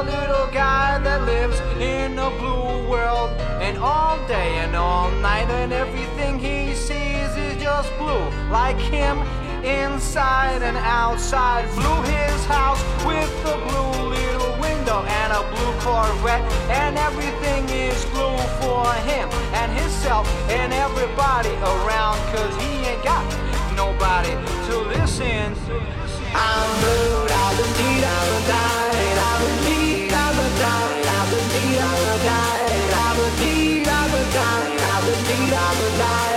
a little guy that lives in a blue world. And all day and all night, and everything he sees is just blue. Like him, inside and outside. Blue his house with a blue little window and a blue Corvette. And everything is blue for him and himself and everybody around. Cause he ain't got nobody to listen. I'm Think I would